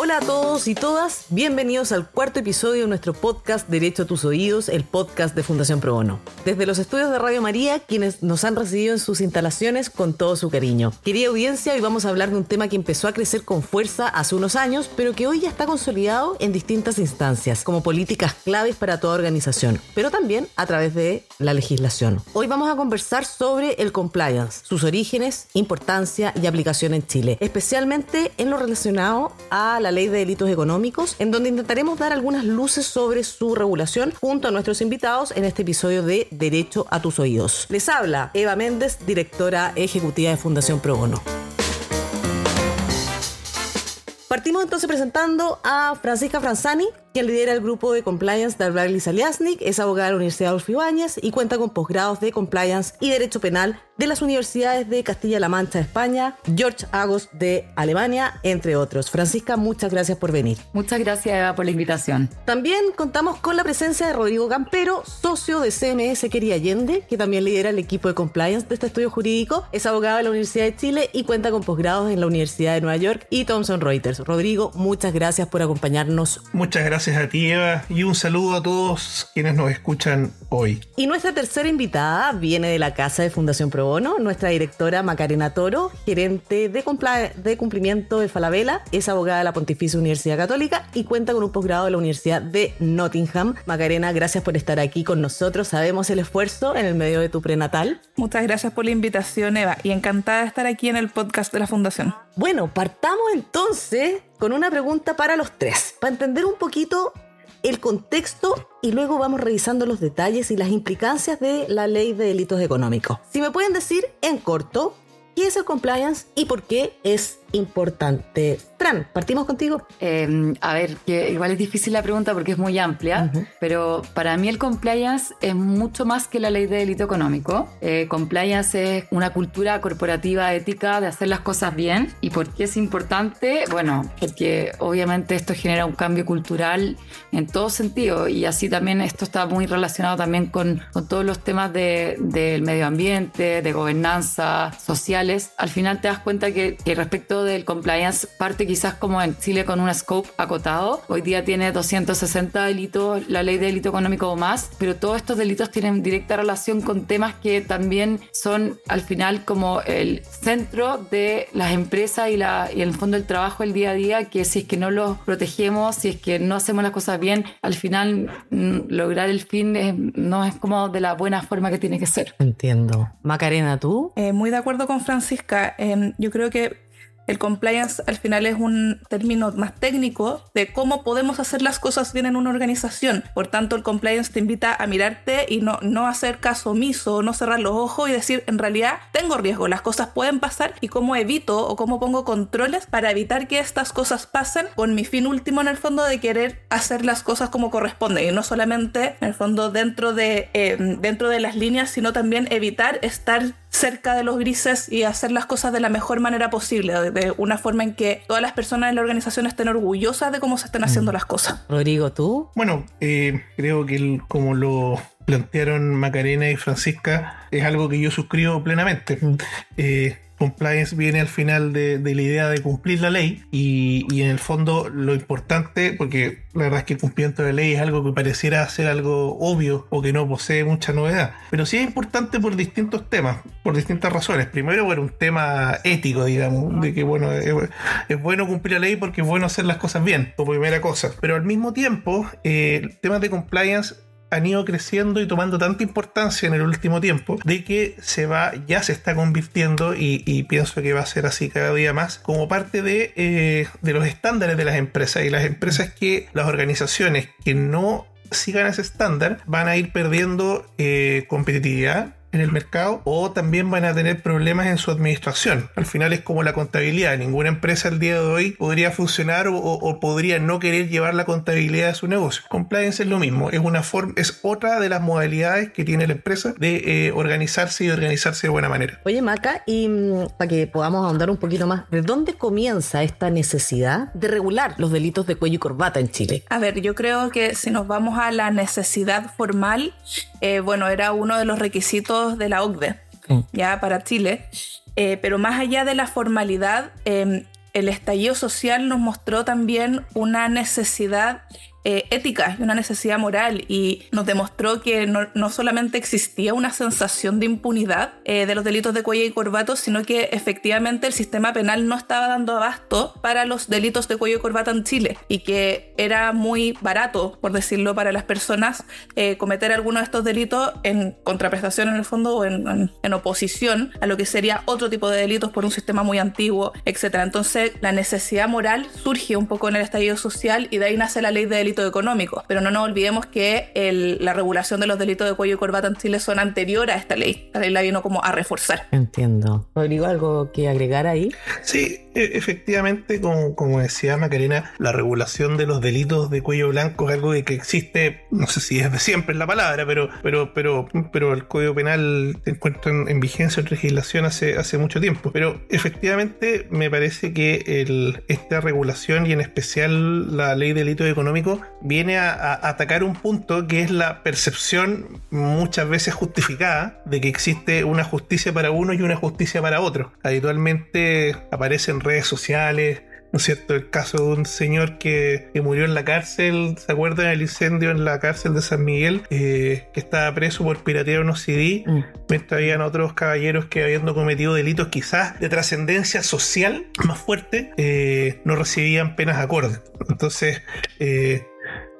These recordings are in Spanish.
Hola a todos y todas, bienvenidos al cuarto episodio de nuestro podcast Derecho a tus oídos, el podcast de Fundación Pro Bono. Desde los estudios de Radio María, quienes nos han recibido en sus instalaciones con todo su cariño. Querida audiencia, hoy vamos a hablar de un tema que empezó a crecer con fuerza hace unos años, pero que hoy ya está consolidado en distintas instancias, como políticas claves para toda organización, pero también a través de la legislación. Hoy vamos a conversar sobre el compliance, sus orígenes, importancia y aplicación en Chile, especialmente en lo relacionado a la la Ley de Delitos Económicos, en donde intentaremos dar algunas luces sobre su regulación junto a nuestros invitados en este episodio de Derecho a tus oídos. Les habla Eva Méndez, directora ejecutiva de Fundación Pro Bono. Partimos entonces presentando a Francisca Franzani, quien lidera el grupo de compliance de Albagli Saliasnik, es abogada de la Universidad Adolfo Ibáñez y cuenta con posgrados de compliance y derecho penal de las universidades de Castilla-La Mancha España, George Agos de Alemania, entre otros. Francisca, muchas gracias por venir. Muchas gracias Eva por la invitación. También contamos con la presencia de Rodrigo Campero, socio de CMS Quería Allende, que también lidera el equipo de compliance de este estudio jurídico, es abogado de la Universidad de Chile y cuenta con posgrados en la Universidad de Nueva York y Thomson Reuters. Rodrigo, muchas gracias por acompañarnos. Muchas gracias a ti Eva y un saludo a todos quienes nos escuchan hoy. Y nuestra tercera invitada viene de la casa de Fundación Pro nuestra directora Macarena Toro, gerente de, de cumplimiento de Falabella, es abogada de la Pontificia Universidad Católica y cuenta con un posgrado de la Universidad de Nottingham. Macarena, gracias por estar aquí con nosotros. Sabemos el esfuerzo en el medio de tu prenatal. Muchas gracias por la invitación, Eva, y encantada de estar aquí en el podcast de la Fundación. Bueno, partamos entonces con una pregunta para los tres, para entender un poquito el contexto y luego vamos revisando los detalles y las implicancias de la ley de delitos económicos. Si me pueden decir en corto, ¿qué es el compliance y por qué es importante. Fran, partimos contigo. Em, a ver, que igual es difícil la pregunta porque es muy amplia, pero para mí el compliance es mucho más que la ley de delito económico. Eh, compliance es una cultura corporativa ética de hacer las cosas bien. ¿Y por qué es importante? Bueno, porque obviamente esto genera un cambio cultural en todo sentido y así también esto está muy relacionado también con, con todos los temas del de, medio ambiente, de gobernanza, sociales. Al final te das cuenta que, que respecto del compliance parte quizás como en Chile con un scope acotado. Hoy día tiene 260 delitos, la ley de delito económico o más, pero todos estos delitos tienen directa relación con temas que también son al final como el centro de las empresas y, la, y el fondo del trabajo el día a día, que si es que no los protegemos, si es que no hacemos las cosas bien, al final mm, lograr el fin no es como de la buena forma que tiene que ser. Entiendo. Macarena, ¿tú? Eh, muy de acuerdo con Francisca. Em, yo creo que el compliance al final es un término más técnico de cómo podemos hacer las cosas bien en una organización. Por tanto, el compliance te invita a mirarte y no, no hacer caso omiso, no cerrar los ojos y decir, en realidad tengo riesgo, las cosas pueden pasar y cómo evito o cómo pongo controles para evitar que estas cosas pasen con mi fin último en el fondo de querer hacer las cosas como corresponde y no solamente en el fondo dentro de, eh, dentro de las líneas, sino también evitar estar cerca de los grises y hacer las cosas de la mejor manera posible, de una forma en que todas las personas en la organización estén orgullosas de cómo se están haciendo mm. las cosas. Rodrigo, ¿tú? Bueno, eh, creo que como lo plantearon Macarena y Francisca, es algo que yo suscribo plenamente. Mm. Eh, compliance viene al final de, la idea de cumplir la ley y, en el fondo lo importante, porque la verdad es que el cumplimiento de la ley es algo que pareciera ser algo obvio o que no posee mucha novedad, pero sí es importante por distintos temas, por distintas razones. Primero por un tema ético, digamos, de que bueno, es, bueno cumplir la ley porque es bueno hacer las cosas bien, por primera cosa, pero al mismo tiempo, eh, el tema de compliance han ido creciendo y tomando tanta importancia en el último tiempo de que se va, ya se está convirtiendo y, pienso que va a ser así cada día más como parte de, eh, de los estándares de las empresas. Y las empresas que las organizaciones que no sigan ese estándar van a ir perdiendo eh, competitividad en el mercado o también van a tener problemas en su administración. Al final es como la contabilidad. Ninguna empresa al día de hoy podría funcionar o, podría no querer llevar la contabilidad de su negocio. Compliance es lo mismo. Es una forma, es otra de las modalidades que tiene la empresa de eh, organizarse y organizarse de buena manera. Oye, Maca, y mm, para que podamos ahondar un poquito más, ¿de dónde comienza esta necesidad de regular los delitos de cuello y corbata en Chile? A ver, yo creo que si nos vamos a la necesidad formal, eh, bueno, era uno de los requisitos de la OCDE, ya para Chile. Eh, pero más allá de la formalidad, em, el estallido social nos mostró también una necesidad eh, ética y una necesidad moral y nos demostró que no, solamente existía una sensación de impunidad eh, de los delitos de cuello y corbato, sino que efectivamente el sistema penal no estaba dando abasto para los delitos de cuello y corbata en Chile y que era muy barato, por decirlo, para las personas eh, cometer alguno de estos delitos en contraprestación en el fondo o en, en, oposición a lo que sería otro tipo de delitos por un sistema muy antiguo, etc. Entonces la necesidad moral surge un poco en el estallido social y de ahí nace la ley de delitos económicos. Pero no nos olvidemos que la regulación de los delitos de cuello y corbata en Chile son anterior a esta ley. La ley la vino como a reforzar. Entiendo. Rodrigo, ¿algo que agregar ahí? Sí, e, efectivamente, como, como decía Macarena, la regulación de los delitos de cuello blanco es algo que existe, no sé si es de siempre la palabra, pero, pero, pero, pero el Código Penal se encuentra en, vigencia en legislación hace, hace mucho tiempo. Pero efectivamente me parece que el, esta regulación y en especial la ley de delitos económicos viene a, atacar un punto que es la percepción muchas veces justificada de que existe una justicia para uno y una justicia para otro. Habitualmente aparece en redes sociales, ¿no es cierto? El caso de un señor que, murió en la cárcel, ¿se acuerdan del incendio en la cárcel de San Miguel? Eh, que estaba preso por piratear unos CD, mm. mientras habían otros caballeros que habiendo cometido delitos quizás de trascendencia social más fuerte, eh, no recibían penas acordes. Entonces, eh,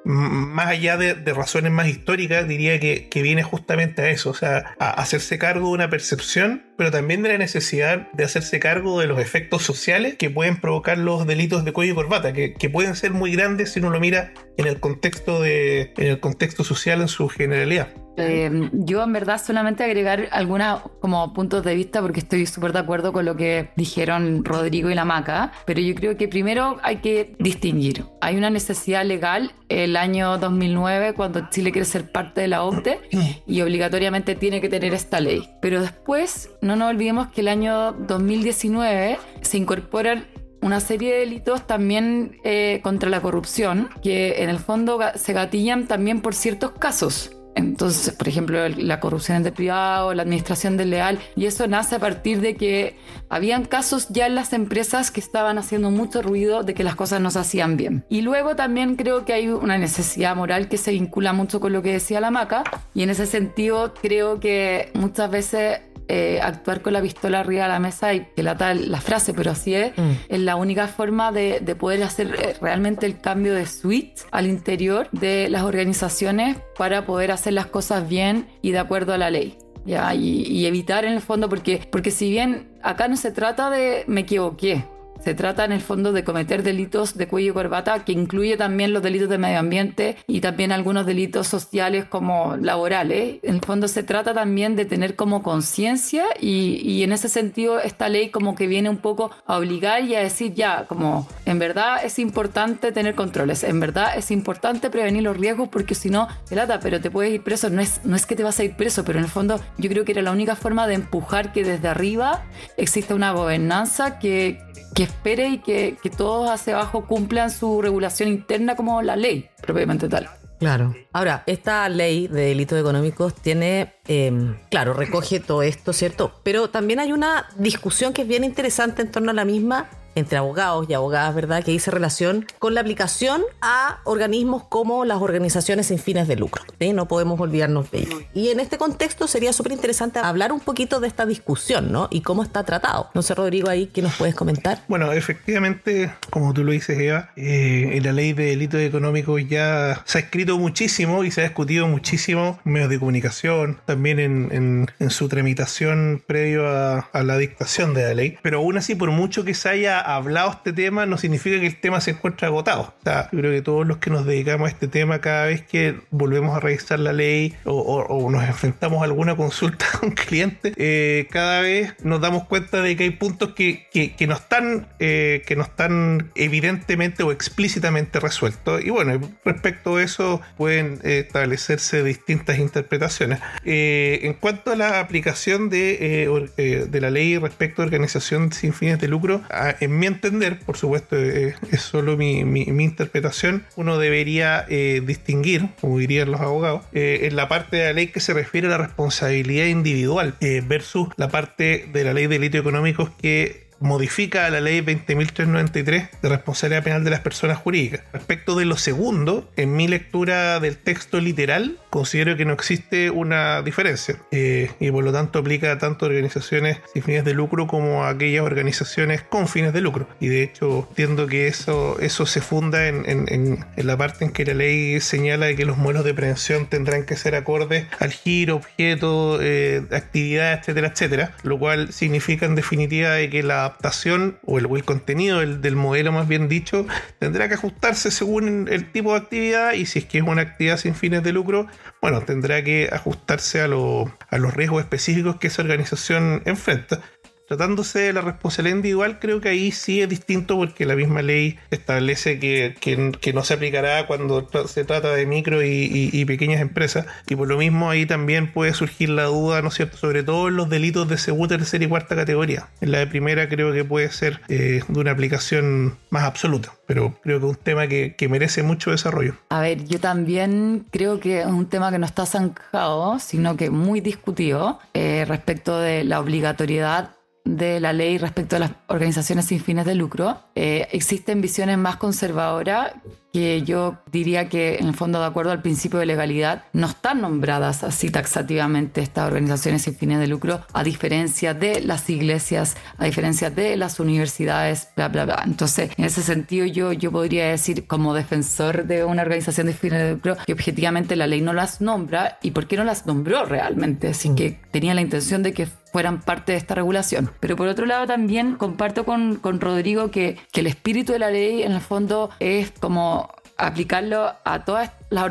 más allá de, razones más históricas, diría que, viene justamente a eso, o sea, a hacerse cargo de una percepción, pero también de la necesidad de hacerse cargo de los efectos sociales que pueden provocar los delitos de cuello y corbata, que, pueden ser muy grandes si uno lo mira en el contexto de, en el contexto social en su generalidad. Eh, yo en verdad solamente agregar algunos como puntos de vista porque estoy súper de acuerdo con lo que dijeron Rodrigo y la Maca, pero yo creo que primero hay que distinguir. Hay una necesidad legal el año 2009 cuando Chile quiere ser parte de la OCDE y obligatoriamente tiene que tener esta ley. Pero después no nos olvidemos que el año 2019 se incorporan una serie de delitos también eh, contra la corrupción que en el fondo se gatillan también por ciertos casos. Entonces, por ejemplo, la corrupción entre privado, la administración desleal, y eso nace a partir de que habían casos ya en las empresas que estaban haciendo mucho ruido de que las cosas no se hacían bien. Y luego también creo que hay una necesidad moral que se vincula mucho con lo que decía la Maca, y en ese sentido creo que muchas veces eh, actuar con la pistola arriba de la mesa y que la tal la frase, pero así es, mm. es la única forma de, poder hacer eh, realmente el cambio de switch al interior de las organizaciones para poder hacer las cosas bien y de acuerdo a la ley. ¿ya? Y, y evitar en el fondo, porque, porque si bien acá no se trata de me equivoqué, se trata en el fondo de cometer delitos de cuello y corbata, que incluye también los delitos de medio ambiente y también algunos delitos sociales como laborales. En el fondo se trata también de tener como conciencia y, en ese sentido esta ley como que viene un poco a obligar y a decir ya, como en verdad es importante tener controles, en verdad es importante prevenir los riesgos porque si no, lata, pero te puedes ir preso. No es, no es que te vas a ir preso, pero en el fondo yo creo que era la única forma de empujar que desde arriba exista una gobernanza que que espere y que, todos hacia abajo cumplan su regulación interna como la ley propiamente tal. Claro. Ahora, esta ley de delitos económicos tiene, em, claro, recoge todo esto, ¿cierto? Pero también hay una discusión que es bien interesante en torno a la misma, entre abogados y abogadas, ¿verdad?, que dice relación con la aplicación a organismos como las organizaciones sin fines de lucro. No podemos olvidarnos de ello. Y en este contexto sería súper interesante hablar un poquito de esta discusión, ¿no? Y cómo está tratado. No sé, Rodrigo, ahí, ¿qué nos puedes comentar? Bueno, efectivamente, como tú lo dices, Eva, eh, en la ley de delitos económicos ya se ha escrito muchísimo y se ha discutido muchísimo en medios de comunicación, también en, su tramitación previo a, a la dictación de la ley. Pero aún así, por mucho que se haya hablado este tema no significa que el tema se encuentre agotado. O sea, yo creo que todos los que nos dedicamos a este tema, cada vez que volvemos a revisar la ley o, nos enfrentamos a alguna consulta con cliente, eh, cada vez nos damos cuenta de que hay puntos que, que, no están eh, que no están evidentemente o explícitamente resueltos. Y bueno, respecto a eso pueden establecerse distintas interpretaciones. Eh, en cuanto a la aplicación de, de la ley respecto a organización sin fines de lucro, en mi entender, por supuesto, eh, es solo mi, interpretación, uno debería eh, distinguir, como dirían los abogados, eh, en la parte de la ley que se refiere a la responsabilidad individual versus la parte de la ley de delitos económicos que modifica la ley 20.393 de responsabilidad penal de las personas jurídicas. Respecto de lo segundo, en mi lectura del texto literal, considero que no existe una diferencia eh, y por lo tanto aplica tanto a organizaciones sin fines de lucro como a aquellas organizaciones con fines de lucro. Y de hecho, entiendo que eso, eso se funda en, en, en la parte en que la ley señala que los modelos de prevención tendrán que ser acordes al giro, objeto, eh, actividad, etcétera, etcétera, lo cual significa en definitiva de que la adaptación o el, el contenido del, del, modelo más bien dicho tendrá que ajustarse según el tipo de actividad y si es que es una actividad sin fines de lucro, bueno, tendrá que ajustarse a, lo, a los riesgos específicos que esa organización enfrenta. Tratándose de la responsabilidad individual, creo que ahí sí es distinto porque la misma ley establece que, que, no se aplicará cuando se trata de micro y, y, y, pequeñas empresas. Y por lo mismo ahí también puede surgir la duda, ¿no es cierto?, sobre todo en los delitos de segunda, tercera y cuarta categoría. En la de primera creo que puede ser eh, de una aplicación más absoluta, pero creo que es un tema que, que, merece mucho desarrollo. A ver, yo también creo que es un tema que no está zanjado, sino que muy discutido eh, respecto de la obligatoriedad de la ley respecto a las organizaciones sin fines de lucro. Eh, existen visiones más conservadoras que yo diría que en el fondo de acuerdo al principio de legalidad no están nombradas así taxativamente estas organizaciones sin fines de lucro a diferencia de las iglesias, a diferencia de las universidades, bla, bla, bla. Entonces, en ese sentido yo, yo podría decir como defensor de una organización de fines de lucro que objetivamente la ley no las nombra y por qué no las nombró realmente, así que tenía la intención de que fueran parte de esta regulación. Pero por otro lado también comparto con, con Rodrigo que, que el espíritu de la ley en el fondo es como aplicarlo a todas las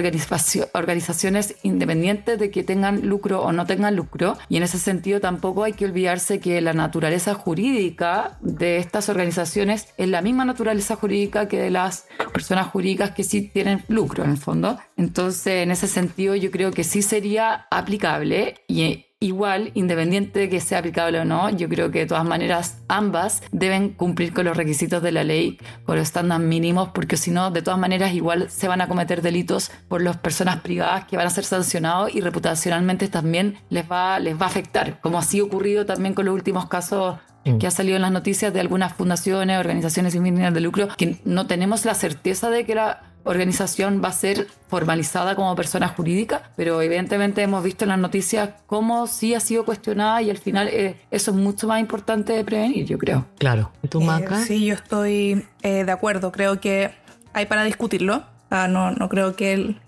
organizaciones independientes de que tengan lucro o no tengan lucro. Y en ese sentido tampoco hay que olvidarse que la naturaleza jurídica de estas organizaciones es la misma naturaleza jurídica que de las personas jurídicas que sí tienen lucro en el fondo. Entonces, en ese sentido yo creo que sí sería aplicable y igual, independiente de que sea aplicable o no, yo creo que de todas maneras ambas deben cumplir con los requisitos de la ley, con los estándares mínimos, porque si no, de todas maneras igual se van a cometer delitos por las personas privadas que van a ser sancionados y reputacionalmente también les va, les va a afectar, como así ha ocurrido también con los últimos casos que ha salido en las noticias de algunas fundaciones, organizaciones sin fines de lucro, que no tenemos la certeza de que la organización va a ser formalizada como persona jurídica, pero evidentemente hemos visto en las noticias cómo sí ha sido cuestionada y al final eh, eso es mucho más importante de prevenir, yo creo. Claro. ¿Y tú, Maca? Eh, sí, yo estoy eh, de acuerdo. Creo que hay para discutirlo. Ah, no, no creo que el,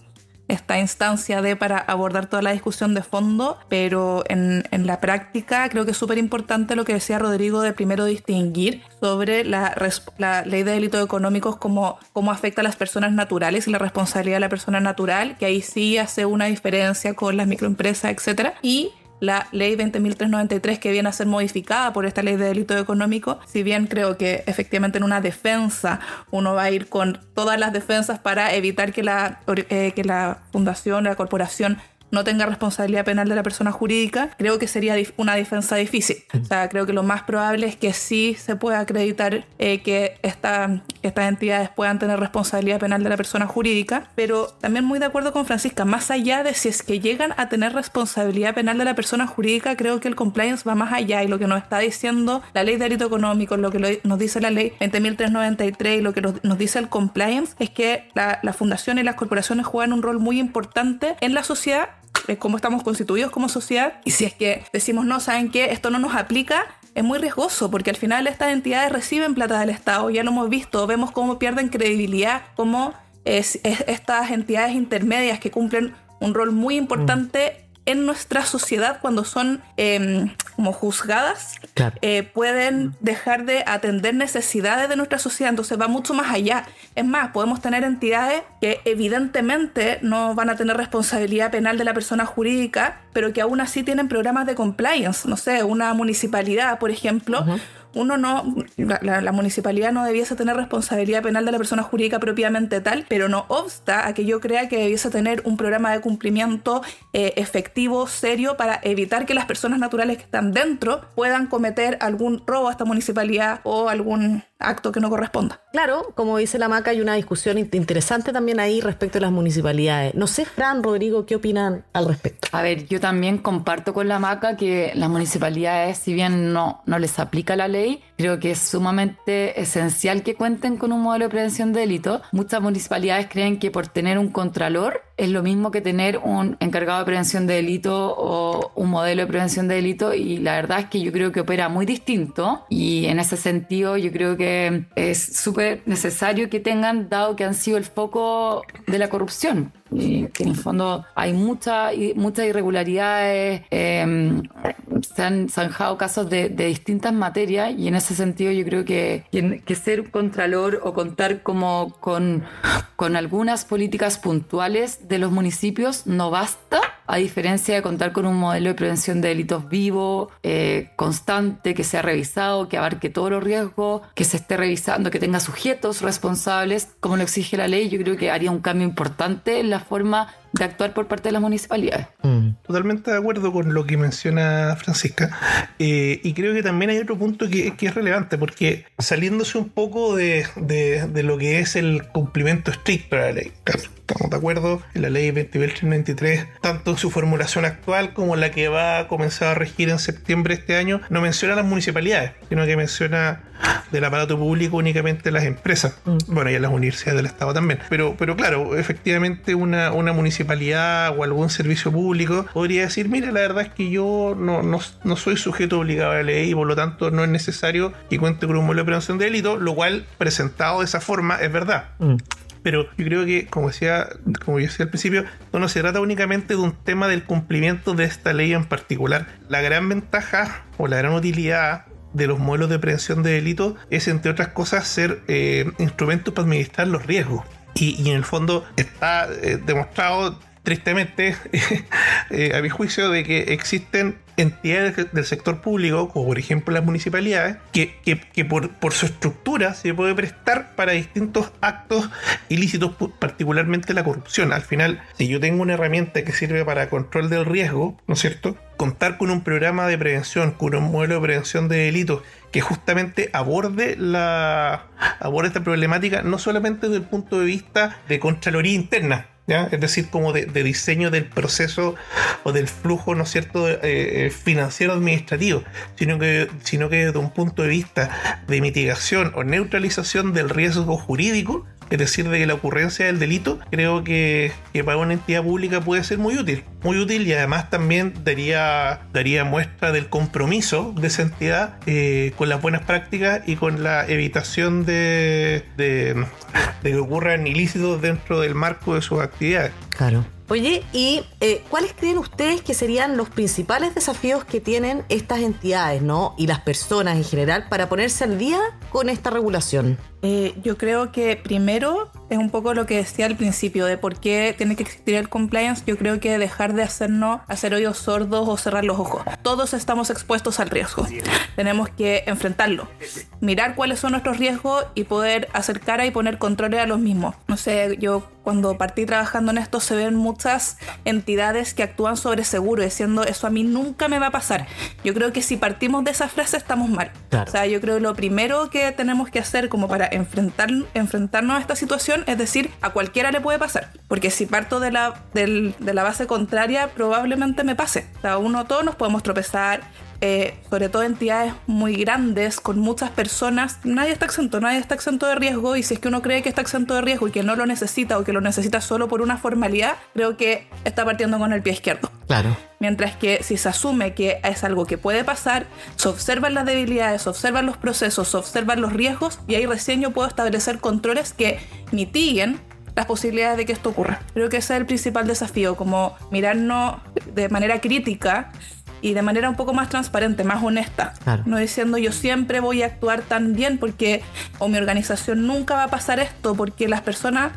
esta instancia de para abordar toda la discusión de fondo, pero en, en la práctica creo que es súper importante lo que decía Rodrigo de primero distinguir sobre la, la ley de delitos económicos, cómo, cómo afecta a las personas naturales y la responsabilidad de la persona natural, que ahí sí hace una diferencia con las microempresas, etcétera, y la ley 20.393 que viene a ser modificada por esta ley de delito económico, si bien creo que efectivamente en una defensa uno va a ir con todas las defensas para evitar que la, eh, que la fundación, la corporación no tenga responsabilidad penal de la persona jurídica, creo que sería una defensa difícil. O sea, creo que lo más probable es que sí se pueda acreditar eh, que esta, estas entidades puedan tener responsabilidad penal de la persona jurídica, pero también muy de acuerdo con Francisca, más allá de si es que llegan a tener responsabilidad penal de la persona jurídica, creo que el compliance va más allá y lo que nos está diciendo la ley de delito económico, lo que nos dice la ley 20.393 y lo que nos, dice el compliance es que la, la fundación y las corporaciones juegan un rol muy importante en la sociedad de cómo estamos constituidos como sociedad. Y si es que decimos, no, ¿saben qué? Esto no nos aplica, es muy riesgoso porque al final estas entidades reciben plata del Estado, ya lo hemos visto, vemos cómo pierden credibilidad, cómo es, es, estas entidades intermedias que cumplen un rol muy importante en nuestra sociedad cuando son eh, como juzgadas Claro. eh, pueden dejar de atender necesidades de nuestra sociedad, entonces va mucho más allá. Es más, podemos tener entidades que evidentemente no van a tener responsabilidad penal de la persona jurídica, pero que aún así tienen programas de compliance, no sé, una municipalidad, por ejemplo. Uno no, la, la, municipalidad no debiese tener responsabilidad penal de la persona jurídica propiamente tal, pero no obsta a que yo crea que debiese tener un programa de cumplimiento eh, efectivo, serio, para evitar que las personas naturales que están dentro puedan cometer algún robo a esta municipalidad o algún acto que no corresponda. Claro, como dice la Maca, hay una discusión interesante también ahí respecto a las municipalidades. No sé, Fran, Rodrigo, ¿qué opinan al respecto? A ver, yo también comparto con la Maca que las municipalidades, si bien no, no les aplica la ley, creo que es sumamente esencial que cuenten con un modelo de prevención de delito. Muchas municipalidades creen que por tener un contralor es lo mismo que tener un encargado de prevención de delito o un modelo de prevención de delito y la verdad es que yo creo que opera muy distinto y en ese sentido yo creo que es súper necesario que tengan, dado que han sido el foco de la corrupción que en el fondo hay mucha, muchas irregularidades, eh, se han zanjado casos de, de, distintas materias y en ese sentido yo creo que, que, que ser contralor o contar como con, con algunas políticas puntuales de los municipios no basta a diferencia de contar con un modelo de prevención de delitos vivo, eh, constante, que sea revisado, que abarque todos los riesgos, que se esté revisando, que tenga sujetos responsables, como lo exige la ley, yo creo que haría un cambio importante en la forma de actuar por parte de las municipalidades. Mm. Totalmente de acuerdo con lo que menciona Francisca. Eh, y creo que también hay otro punto que, que es relevante, porque saliéndose un poco de, de, de, lo que es el cumplimiento estricto de la ley, estamos de acuerdo, en la ley 2023, tanto en su formulación actual como la que va a comenzar a regir en septiembre de este año, no menciona a las municipalidades, sino que menciona del aparato público únicamente las empresas. Mm. Bueno, y a las universidades del Estado también. Pero, pero claro, efectivamente una, una municipalidad o algún servicio público podría decir, mira, la verdad es que yo no, no, no, soy sujeto obligado a la ley y por lo tanto no es necesario que cuente con un modelo de prevención de delito, lo cual presentado de esa forma es verdad. Mm. Pero yo creo que, como decía, como yo decía al principio, no, no se trata únicamente de un tema del cumplimiento de esta ley en particular. La gran ventaja o la gran utilidad de los modelos de prevención de delitos es, entre otras cosas, ser eh, instrumentos para administrar los riesgos. Y, en el fondo está eh, demostrado tristemente, eh, a mi juicio, de que existen entidades del sector público, como por ejemplo las municipalidades, que, que, que por, por, su estructura se puede prestar para distintos actos ilícitos, particularmente la corrupción. Al final, si yo tengo una herramienta que sirve para control del riesgo, ¿no es cierto? Contar con un programa de prevención, con un modelo de prevención de delitos que justamente aborde la aborde esta problemática no solamente desde el punto de vista de Contraloría interna, ¿Ya? es decir, como de, diseño del proceso o del flujo, ¿no es cierto?, eh, financiero administrativo, sino que, sino que desde un punto de vista de mitigación o neutralización del riesgo jurídico, es decir, de que la ocurrencia del delito, creo que, que, para una entidad pública puede ser muy útil. Muy útil y además también daría, daría muestra del compromiso de esa entidad eh, con las buenas prácticas y con la evitación de, de, de que ocurran ilícitos dentro del marco de sus actividades. Claro. Oye, ¿y eh, cuáles creen ustedes que serían los principales desafíos que tienen estas entidades, ¿no? Y las personas en general para ponerse al día con esta regulación? Eh, yo creo que primero es un poco lo que decía al principio de por qué tiene que existir el compliance. Yo creo que dejar de hacernos hacer oídos sordos o cerrar los ojos. Todos estamos expuestos al riesgo. Tenemos que enfrentarlo, mirar cuáles son nuestros riesgos y poder hacer cara y poner controles a los mismos. No sé, yo cuando partí trabajando en esto se ven muchas entidades que actúan sobre seguro diciendo eso a mí nunca me va a pasar. Yo creo que si partimos de esa frase estamos mal. Claro. O sea, yo creo que lo primero que tenemos que hacer como para enfrentar, enfrentarnos a esta situación es decir, a cualquiera le puede pasar. Porque si parto de la, de la base contraria, probablemente me pase. O sea, uno todos nos podemos tropezar, eh, sobre todo entidades muy grandes, con muchas personas, nadie está exento, nadie está exento de riesgo y si es que uno cree que está exento de riesgo y que no lo necesita o que lo necesita solo por una formalidad, creo que está partiendo con el pie izquierdo. Claro. Mientras que si se asume que es algo que puede pasar, se observan las debilidades, se observan los procesos, se observan los riesgos y ahí recién yo puedo establecer controles que mitiguen las posibilidades de que esto ocurra. Creo que ese es el principal desafío, como mirarnos de manera crítica y de manera un poco más transparente, más honesta. Claro. No diciendo yo siempre voy a actuar tan bien porque o mi organización nunca va a pasar esto porque las personas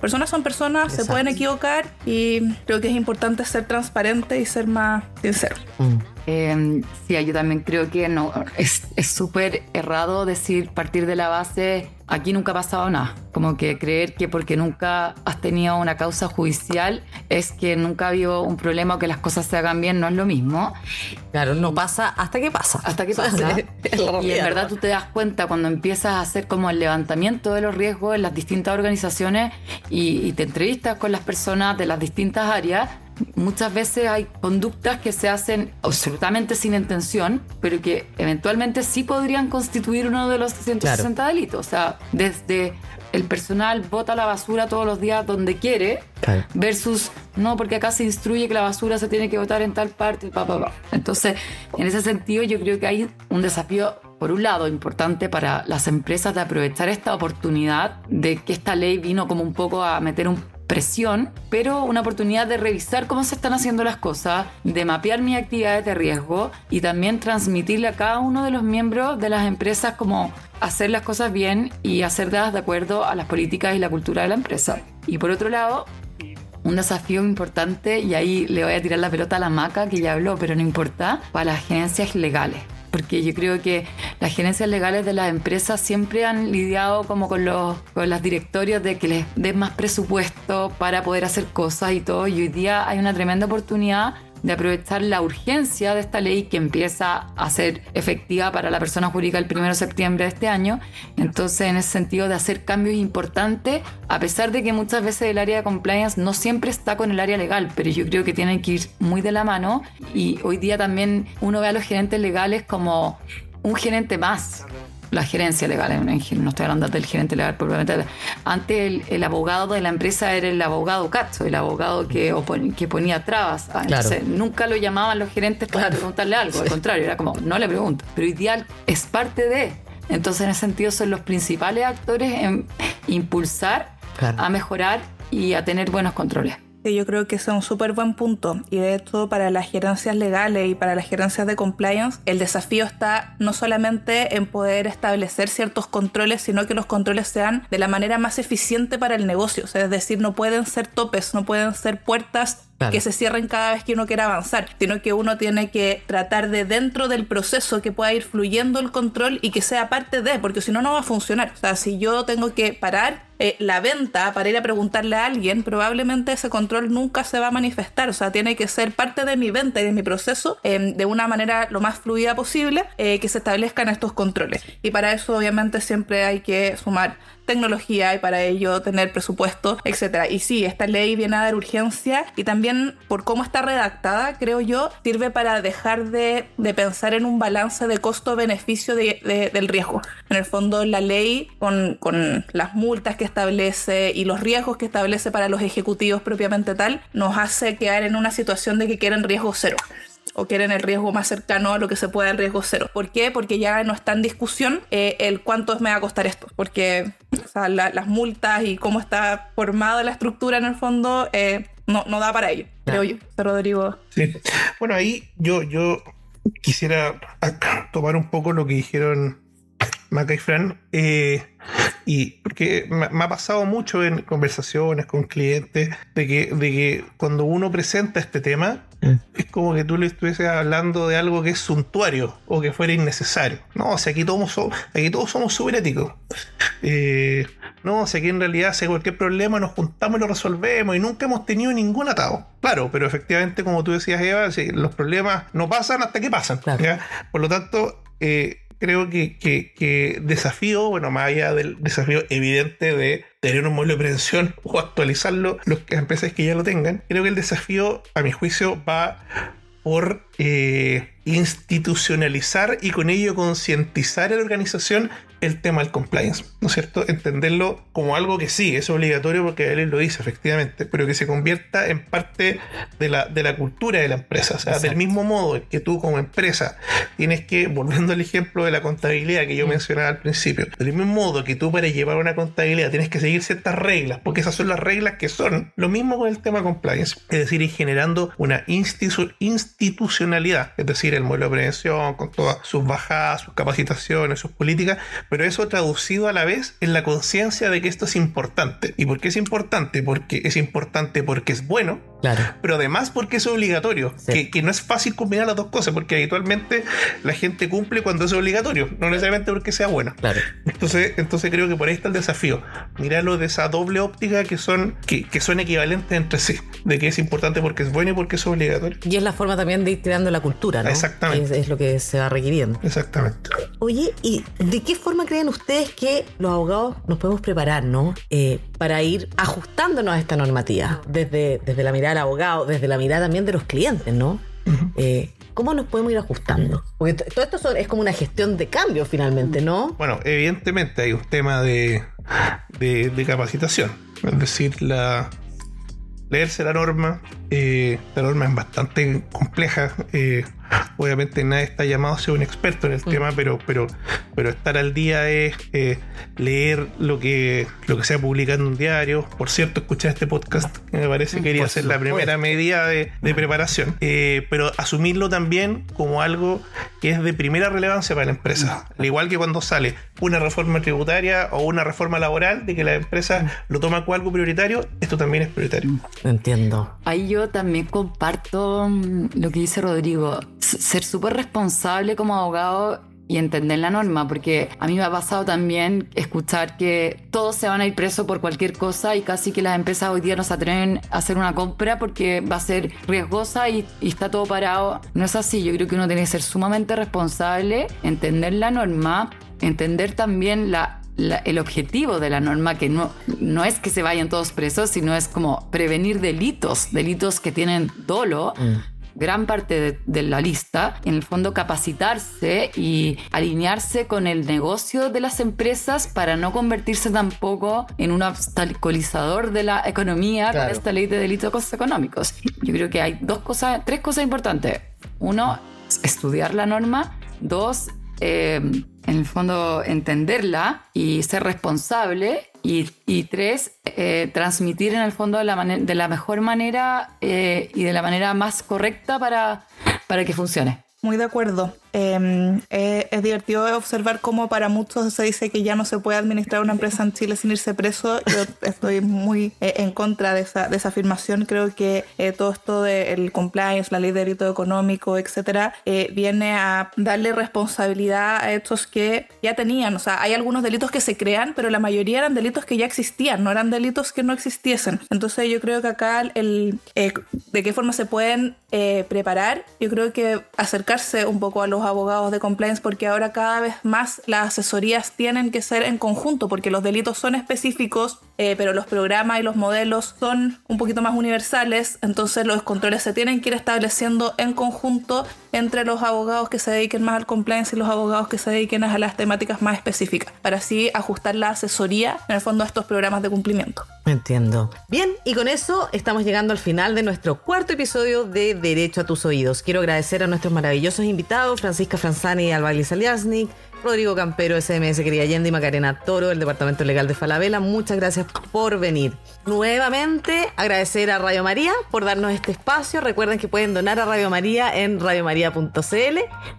personas son personas, se Exacto. pueden equivocar y creo que es importante ser transparente y ser más sincero. Mm. Eh, sí, yo también creo que no es es súper errado decir partir de la base aquí nunca ha pasado nada. Como que creer que porque nunca has tenido una causa judicial es que nunca ha habido un problema o que las cosas se hagan bien, no es lo mismo. Claro, no pasa hasta que pasa. Hasta que pasa. Y en verdad tú te das cuenta cuando empiezas a hacer como el levantamiento de los riesgos en las distintas organizaciones y, y te entrevistas con las personas de las distintas áreas. Muchas veces hay conductas que se hacen absolutamente sin intención, pero que eventualmente sí podrían constituir uno de los 160 delitos. O sea, desde el personal bota la basura todos los días donde quiere, Claro. versus no, porque acá se instruye que la basura se tiene que botar en tal parte, pa, pa, pa. Entonces, en ese sentido, yo creo que hay un desafío, por un lado, importante para las empresas de aprovechar esta oportunidad de que esta ley vino como un poco a meter un presión, pero una oportunidad de revisar cómo se están haciendo las cosas, de mapear mis actividades de riesgo y también transmitirle a cada uno de los miembros de las empresas como hacer las cosas bien y hacerlas de acuerdo a las políticas y la cultura de la empresa. Y por otro lado, un desafío importante, y ahí le voy a tirar la pelota a la maca que ya habló, pero no importa, para las gerencias legales. Porque yo creo que las gerencias legales de las empresas siempre han lidiado como con los, con los directorios de que les den más presupuesto para poder hacer cosas y todo. Y hoy día hay una tremenda oportunidad de aprovechar la urgencia de esta ley que empieza a ser efectiva para la persona jurídica el 1 de septiembre de este año. Entonces, en ese sentido de hacer cambios importantes, a pesar de que muchas veces el área de compliance no siempre está con el área legal, pero yo creo que tienen que ir muy de la mano. Y hoy día también uno ve a los gerentes legales como un gerente más la gerencia legal, no estoy hablando del gerente legal propiamente. Antes el, el abogado de la empresa era el abogado cacho, el abogado que, opon- que ponía trabas. Ah, Claro. Entonces, nunca lo llamaban los gerentes para Claro. preguntarle algo, al contrario, era como, no le pregunto. Pero ideal es parte de. Entonces, en ese sentido, son los principales actores en impulsar Claro. a mejorar y a tener buenos controles. Yo creo que es un súper buen punto. Y de hecho, para las gerencias legales y para las gerencias de compliance, el desafío está no solamente en poder establecer ciertos controles, sino que los controles sean de la manera más eficiente para el negocio. O sea, es decir, no pueden ser topes, no pueden ser puertas Claro. que se cierren cada vez que uno quiera avanzar, sino que uno tiene que tratar de dentro del proceso que pueda ir fluyendo el control y que sea parte de, porque si no, no va a funcionar. O sea, si yo tengo que parar eh, la venta para ir a preguntarle a alguien, probablemente ese control nunca se va a manifestar. O sea, tiene que ser parte de mi venta y de mi proceso eh, de una manera lo más fluida posible eh, que se establezcan estos controles. Y para eso, obviamente, siempre hay que sumar tecnología y para ello tener presupuesto, etcétera. Y sí, esta ley viene a dar urgencia y también por cómo está redactada, creo yo, sirve para dejar de, de pensar en un balance de costo-beneficio de- de- del riesgo. En el fondo, la ley con, con las multas que establece y los riesgos que establece para los ejecutivos propiamente tal, nos hace quedar en una situación de que quieren riesgo cero o quieren el riesgo más cercano a lo que se pueda el riesgo cero. ¿Por qué? Porque ya no está en discusión eh, el cuánto me va a costar esto. Porque o sea, la- las multas y cómo está formada la estructura en el fondo eh, no, no da para ello, creo yo. Rodrigo. Sí. Bueno, ahí yo, yo quisiera tomar un poco lo que dijeron Maca y Fran. eh, y porque me, me ha pasado mucho en conversaciones con clientes de que, de que cuando uno presenta este tema, es como que tú le estuvieses hablando de algo que es suntuario o que fuera innecesario. No, o sea, aquí todos, so- aquí todos somos súper éticos. Eh, no, o sea, aquí en realidad, si hay cualquier problema, nos juntamos y lo resolvemos y nunca hemos tenido ningún atado. Claro, pero efectivamente, como tú decías, Eva, los problemas no pasan hasta que pasan. Por lo tanto, eh, creo que, que- desafío, bueno, más allá del desafío evidente de tener un modelo de prevención o actualizarlo, las empresas que ya lo tengan, creo que el desafío, a mi juicio, va por eh, institucionalizar y con ello concientizar a la organización el tema del compliance, ¿no es cierto? Entenderlo como algo que sí, es obligatorio porque él lo dice, efectivamente, pero que se convierta en parte de la, de la cultura de la empresa. O sea, Exacto. del mismo modo que tú como empresa tienes que, volviendo al ejemplo de la contabilidad que yo mencionaba al principio, del mismo modo que tú para llevar una contabilidad tienes que seguir ciertas reglas, porque esas son las reglas que son. Lo mismo con el tema compliance, es decir, ir generando una institu- institucionalidad, es decir, el modelo de prevención con todas sus bajadas, sus capacitaciones, sus políticas, pero eso traducido a la vez en la conciencia de que esto es importante. ¿Y por qué es importante? Porque es importante porque es bueno, Claro. pero además porque es obligatorio, Sí. que, que no es fácil combinar las dos cosas, porque habitualmente la gente cumple cuando es obligatorio, no necesariamente porque sea bueno. Claro. Entonces, entonces creo que por ahí está el desafío. Mirarlo de esa doble óptica que son, que, que son equivalentes entre sí. De que es importante porque es bueno y porque es obligatorio. Y es la forma también de ir creando la cultura, ¿no? Exactamente. Es, es lo que se va requiriendo. Exactamente. Oye, ¿y de qué forma creen ustedes que los abogados nos podemos preparar, ¿no? Eh, para ir ajustándonos a esta normativa, desde, desde la mirada del abogado, desde la mirada también de los clientes, ¿no? Eh, ¿Cómo nos podemos ir ajustando? Porque todo esto son- es como una gestión de cambio finalmente, ¿no? Bueno, evidentemente hay un tema de, de, de capacitación. Es decir, la leerse la norma. eh, la norma es bastante compleja. eh, obviamente nadie está llamado a ser un experto en el tema, pero, pero, pero estar al día es eh, leer lo que, lo que se ha publicado en un diario. Por cierto, escuchar este podcast, que me parece que quería ser la primera medida de, de preparación. Eh, pero asumirlo también como algo que es de primera relevancia para la empresa. Al igual que cuando sale una reforma tributaria o una reforma laboral, de que la empresa lo toma como algo prioritario, esto también es prioritario. Entiendo. Ahí yo también comparto mm, lo que dice Rodrigo, ser súper responsable como abogado y entender la norma, porque a mí me ha pasado también escuchar que todos se van a ir presos por cualquier cosa y casi que las empresas hoy día no se atreven a hacer una compra porque va a ser riesgosa y, y está todo parado. No es así, yo creo que uno tiene que ser sumamente responsable, entender la norma, entender también la el objetivo de la norma, que no, no es que se vayan todos presos, sino es como prevenir delitos, delitos que tienen dolo. Gran parte de, de la lista, en el fondo capacitarse y alinearse con el negocio de las empresas para no convertirse tampoco en un obstaculizador de la economía Claro. con esta ley de delitos económicos. Yo creo que hay dos cosas, tres cosas importantes. Uno, estudiar la norma. Dos, eh, en el fondo entenderla y ser responsable. Y, y tres, eh, transmitir en el fondo de la, de la mejor manera eh, y de la manera más correcta para, para que funcione. Muy de acuerdo. Eh, eh, es divertido observar cómo para muchos se dice que ya no se puede administrar una empresa en Chile sin irse preso. Yo estoy muy eh, en contra de esa, de esa afirmación. Creo que eh, todo esto del compliance, la ley de delito económico, etcétera, eh, viene a darle responsabilidad a estos que ya tenían. O sea, hay algunos delitos que se crean, pero la mayoría eran delitos que ya existían, no eran delitos que no existiesen. Entonces yo creo que acá el, eh, de qué forma se pueden eh, preparar, yo creo que acercarse un poco a los abogados de compliance porque ahora cada vez más las asesorías tienen que ser en conjunto porque los delitos son específicos, eh, pero los programas y los modelos son un poquito más universales, entonces los controles se tienen que ir estableciendo en conjunto entre los abogados que se dediquen más al compliance y los abogados que se dediquen a las temáticas más específicas, para así ajustar la asesoría en el fondo a estos programas de cumplimiento. Entiendo. Bien, y con eso estamos llegando al final de nuestro cuarto episodio de Derecho a tus oídos. Quiero agradecer a nuestros maravillosos invitados, Francisca Franzani y Albagli Saliasnik, Rodrigo Campero, SMS Querida Allende y Macarena Toro, del Departamento Legal de Falabella. Muchas gracias por venir. Nuevamente, agradecer a Radio María por darnos este espacio. Recuerden que pueden donar a Radio María en radiomaria.cl.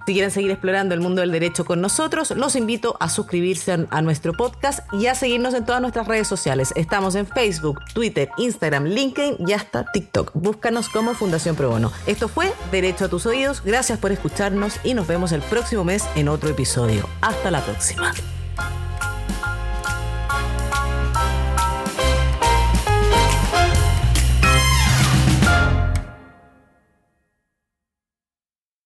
Si quieren seguir explorando el mundo del derecho con nosotros, los invito a suscribirse a, a nuestro podcast y a seguirnos en todas nuestras redes sociales. Estamos en Facebook, Twitter, Instagram, LinkedIn y hasta TikTok. Búscanos como Fundación Pro Bono. Esto fue Derecho a tus oídos. Gracias por escucharnos y nos vemos el próximo mes en otro episodio. Hasta la próxima.